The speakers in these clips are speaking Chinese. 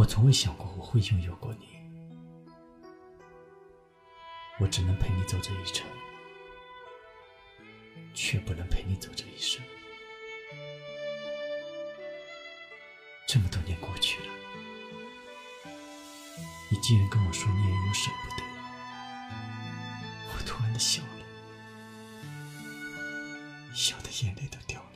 我从未想过我会拥有过你，我只能陪你走这一程，却不能陪你走这一生。这么多年过去了，你竟然跟我说你也有舍不得，我突然的笑了，笑的眼泪都掉了。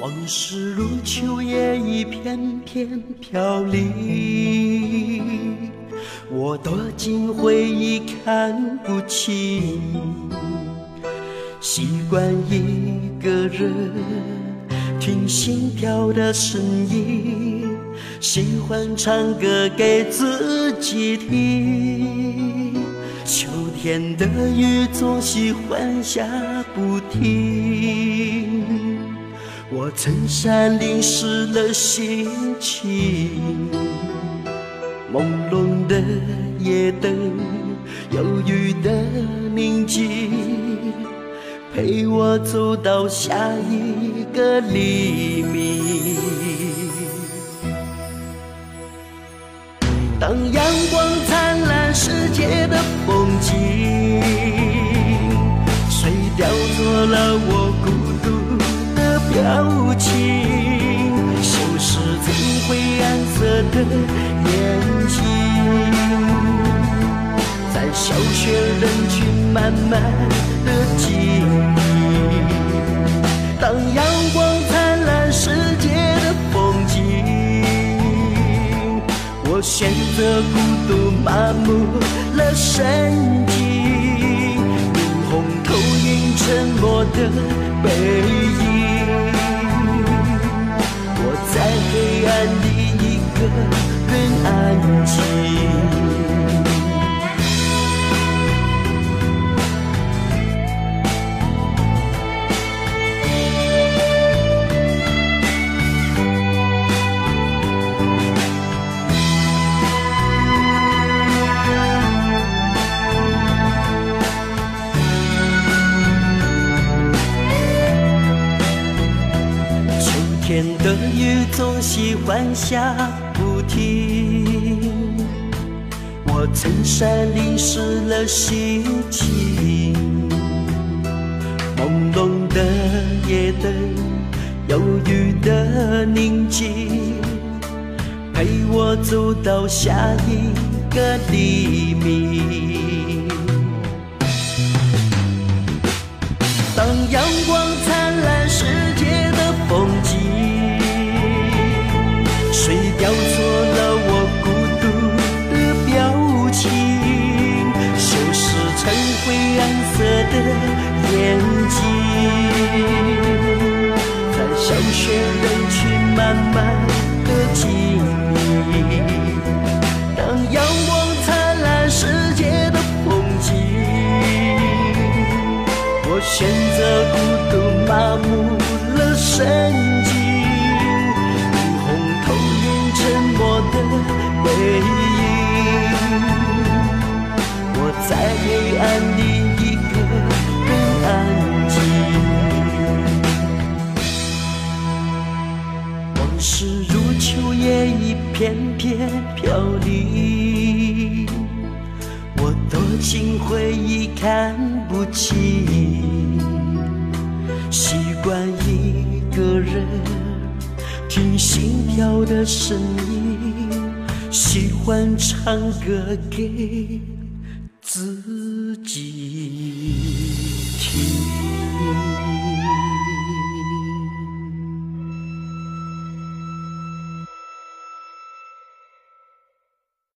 往事如秋叶一片片飘零，我躲进回忆看不清，习惯一个人。听心跳的声音，喜欢唱歌给自己听。秋天的雨总喜欢下不停，我衬衫淋湿了心情。朦胧的夜灯，忧郁的宁静。陪我走到下一个黎明。当阳光灿烂世界的风景，谁雕琢了我的表情？修饰曾灰暗色的眼睛。在小雪人群慢慢的经历，当阳光灿烂世界的风景，我选择孤独麻木了神经，霓虹投影沉默的背影，天的雨总喜欢下不停，我衬衫淋湿了心情。朦胧的夜灯，忧郁的宁静，陪我走到下一个地灰暗色的眼睛，在小雪人群慢慢片片飘零，我躲进回忆看不清，习惯一个人。听心跳的声音，喜欢唱歌给自己听。